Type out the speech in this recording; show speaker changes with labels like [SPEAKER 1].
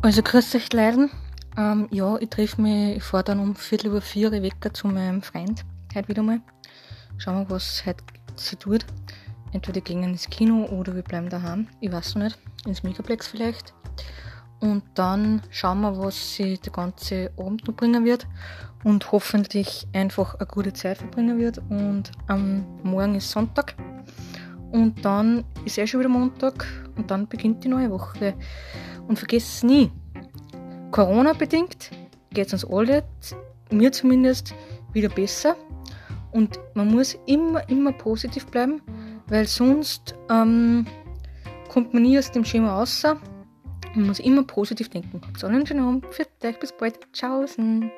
[SPEAKER 1] Also grüß euch Leiden. Ähm, ja, ich treffe mich, ich fahre dann um Viertel über vier weg zu meinem Freund. Heute wieder mal. Schauen wir, was heute sie tut. Entweder gehen ins Kino oder wir bleiben daheim. Ich weiß noch nicht. Ins Megaplex vielleicht. Und dann schauen wir, was sie der ganze Abend noch bringen wird. Und hoffentlich einfach eine gute Zeit verbringen wird. Und am Morgen ist Sonntag. Und dann ist eh schon wieder Montag. Und dann beginnt die neue Woche. Und vergesst es nie, Corona-bedingt geht es uns alle, mir zumindest, wieder besser. Und man muss immer, immer positiv bleiben, weil sonst ähm, kommt man nie aus dem Schema raus. Man muss immer positiv denken. Habt einen schönen Abend. Für euch bis bald. Tschaußen.